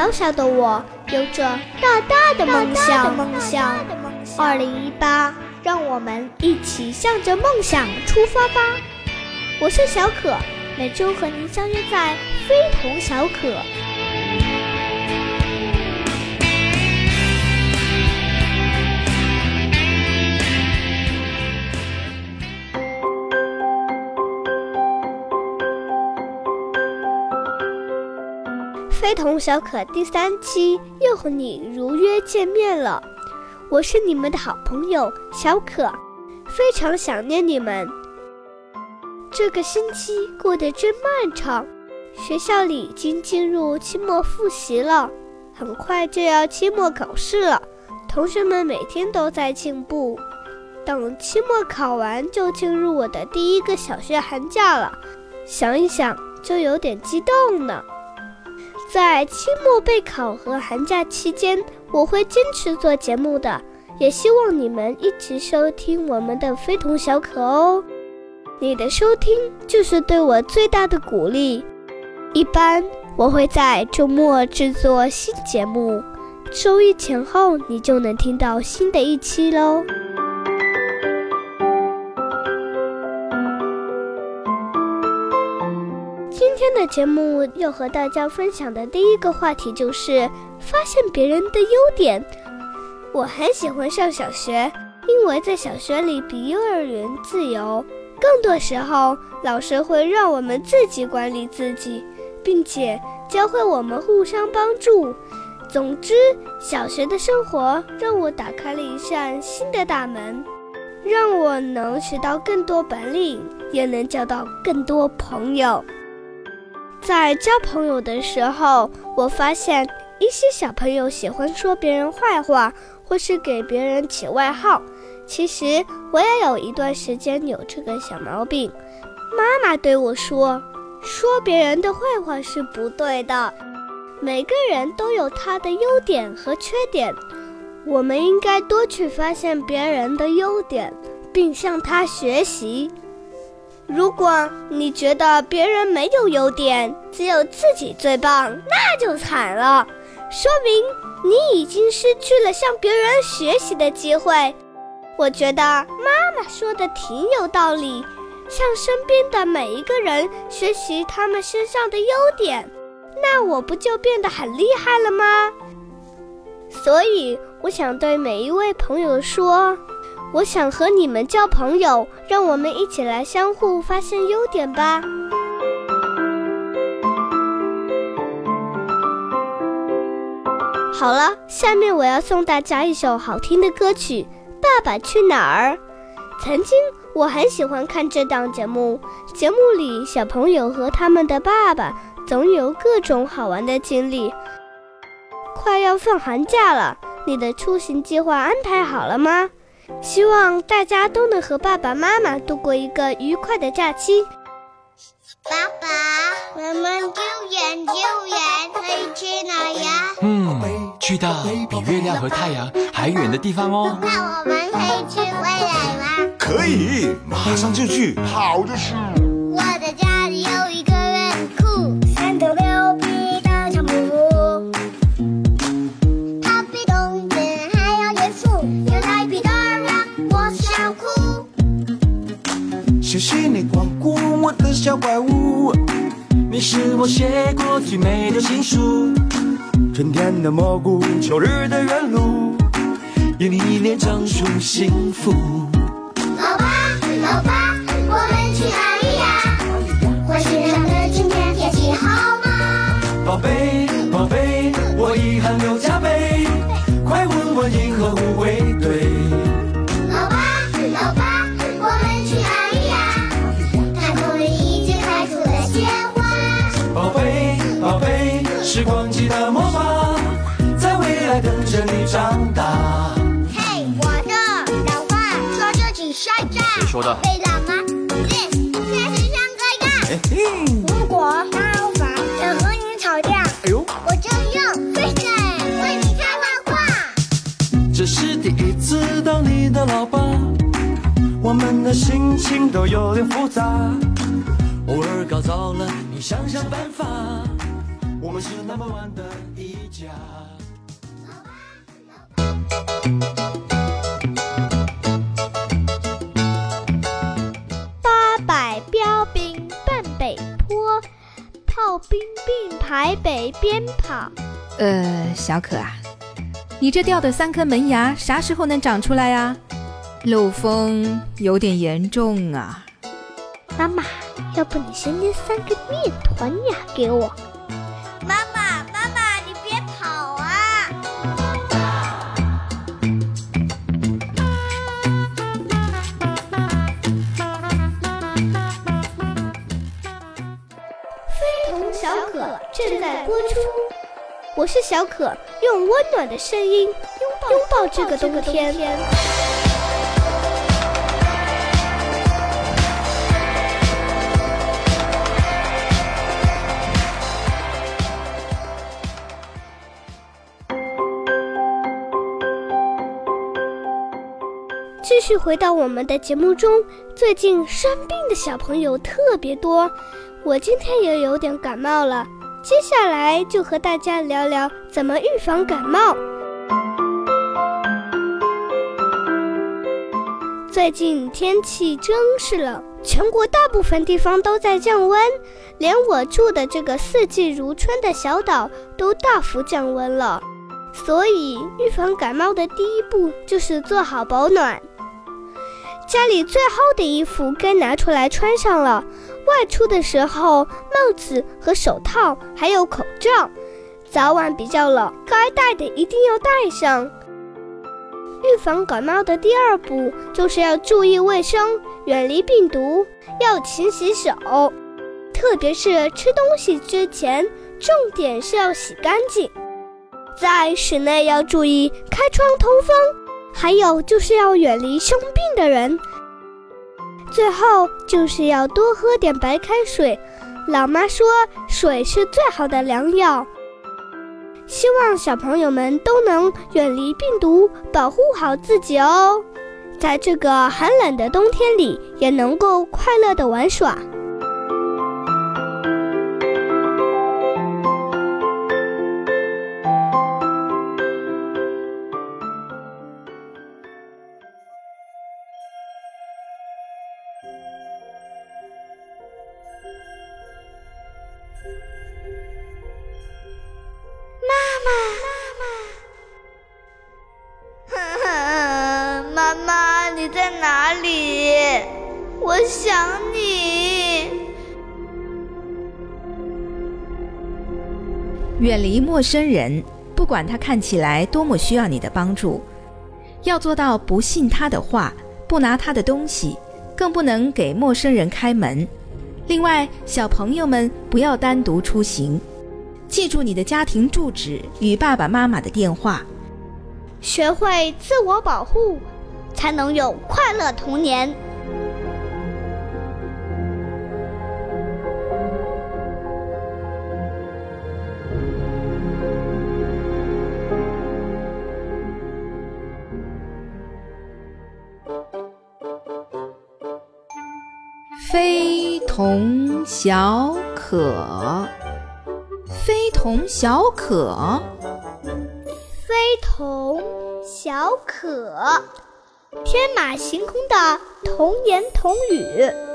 小小的我有着大大的梦想。梦想，二零一八，让我们一起向着梦想出发吧！我是小可，每周和您相约在非同小可。非同小可第三期又和你如约见面了，我是你们的好朋友小可，非常想念你们。这个星期过得真漫长，学校里已经进入期末复习了，很快就要期末考试了，同学们每天都在进步。等期末考完，就进入我的第一个小学寒假了，想一想就有点激动呢。在期末备考和寒假期间，我会坚持做节目的，也希望你们一起收听我们的非同小可哦。你的收听就是对我最大的鼓励。一般我会在周末制作新节目，周一前后你就能听到新的一期喽。今天的节目要和大家分享的第一个话题就是发现别人的优点。我很喜欢上小学，因为在小学里比幼儿园自由，更多时候老师会让我们自己管理自己，并且教会我们互相帮助。总之，小学的生活让我打开了一扇新的大门，让我能学到更多本领，也能交到更多朋友。在交朋友的时候，我发现一些小朋友喜欢说别人坏话，或是给别人起外号。其实我也有一段时间有这个小毛病。妈妈对我说：“说别人的坏话是不对的，每个人都有他的优点和缺点，我们应该多去发现别人的优点，并向他学习。”如果你觉得别人没有优点，只有自己最棒，那就惨了，说明你已经失去了向别人学习的机会。我觉得妈妈说的挺有道理，向身边的每一个人学习他们身上的优点，那我不就变得很厉害了吗？所以，我想对每一位朋友说。我想和你们交朋友，让我们一起来相互发现优点吧。好了，下面我要送大家一首好听的歌曲《爸爸去哪儿》。曾经我很喜欢看这档节目，节目里小朋友和他们的爸爸总有各种好玩的经历。快要放寒假了，你的出行计划安排好了吗？希望大家都能和爸爸妈妈度过一个愉快的假期。爸爸，我们救援救援可以去哪呀？嗯，去到比月亮和太阳还远的地方哦。那我们可以去未来吗？可以，马上就去，跑着去。的蘑菇，秋日的原露，有你一年长出幸福。老爸，老爸，我们去哪里呀？上的今天天气好吗？宝贝，宝贝，我遗憾又加倍，快问问银河护卫队。老爸，老爸，我们去哪里呀？太空里已经开出了鲜花。宝贝，宝贝，时光说的会长吗？This，现在是唱歌呀。如果他无法想和你吵架，哎呦，我就用 Fish 为你看漫画。这是第一次当你的老爸，我们的心情都有点复杂。偶尔搞糟了，你想想办法。我们是那么玩的一家。并排北边跑。呃，小可啊，你这掉的三颗门牙啥时候能长出来啊？漏风有点严重啊。妈妈，要不你先捏三个面团牙给我？我是小可，用温暖的声音拥抱拥抱这个冬天。继续回到我们的节目中，最近生病的小朋友特别多，我今天也有点感冒了。接下来就和大家聊聊怎么预防感冒。最近天气真是冷，全国大部分地方都在降温，连我住的这个四季如春的小岛都大幅降温了。所以，预防感冒的第一步就是做好保暖。家里最厚的衣服该拿出来穿上了。外出的时候，帽子和手套还有口罩，早晚比较冷，该戴的一定要戴上。预防感冒的第二步就是要注意卫生，远离病毒，要勤洗手，特别是吃东西之前，重点是要洗干净。在室内要注意开窗通风，还有就是要远离生病的人。最后就是要多喝点白开水，老妈说水是最好的良药。希望小朋友们都能远离病毒，保护好自己哦，在这个寒冷的冬天里也能够快乐的玩耍。在哪里？我想你。远离陌生人，不管他看起来多么需要你的帮助，要做到不信他的话，不拿他的东西，更不能给陌生人开门。另外，小朋友们不要单独出行，记住你的家庭住址与爸爸妈妈的电话。学会自我保护，才能有快乐童年。非同小可，非同小可。非同小可，天马行空的童言童语。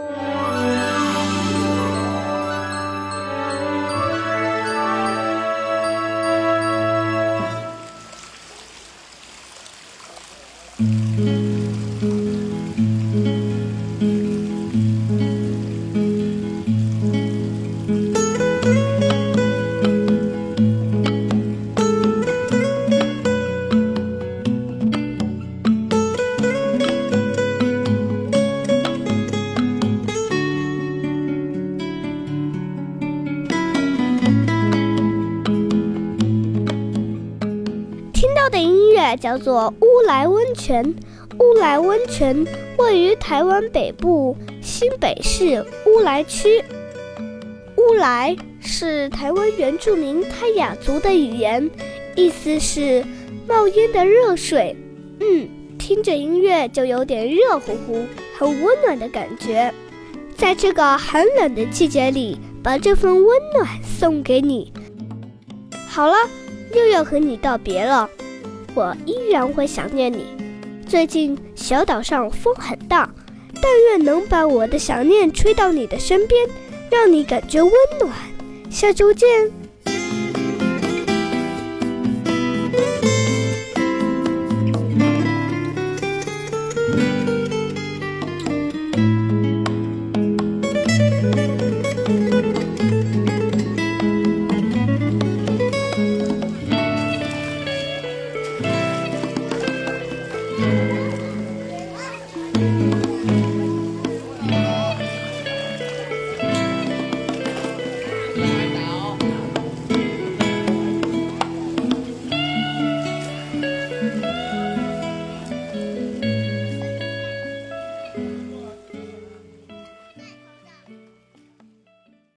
叫做乌来温泉。乌来温泉位于台湾北部新北市乌来区。乌来是台湾原住民泰雅族的语言，意思是冒烟的热水。嗯，听着音乐就有点热乎乎、很温暖的感觉。在这个寒冷的季节里，把这份温暖送给你。好了。又要和你道别了，我依然会想念你。最近小岛上风很大，但愿能把我的想念吹到你的身边，让你感觉温暖。下周见。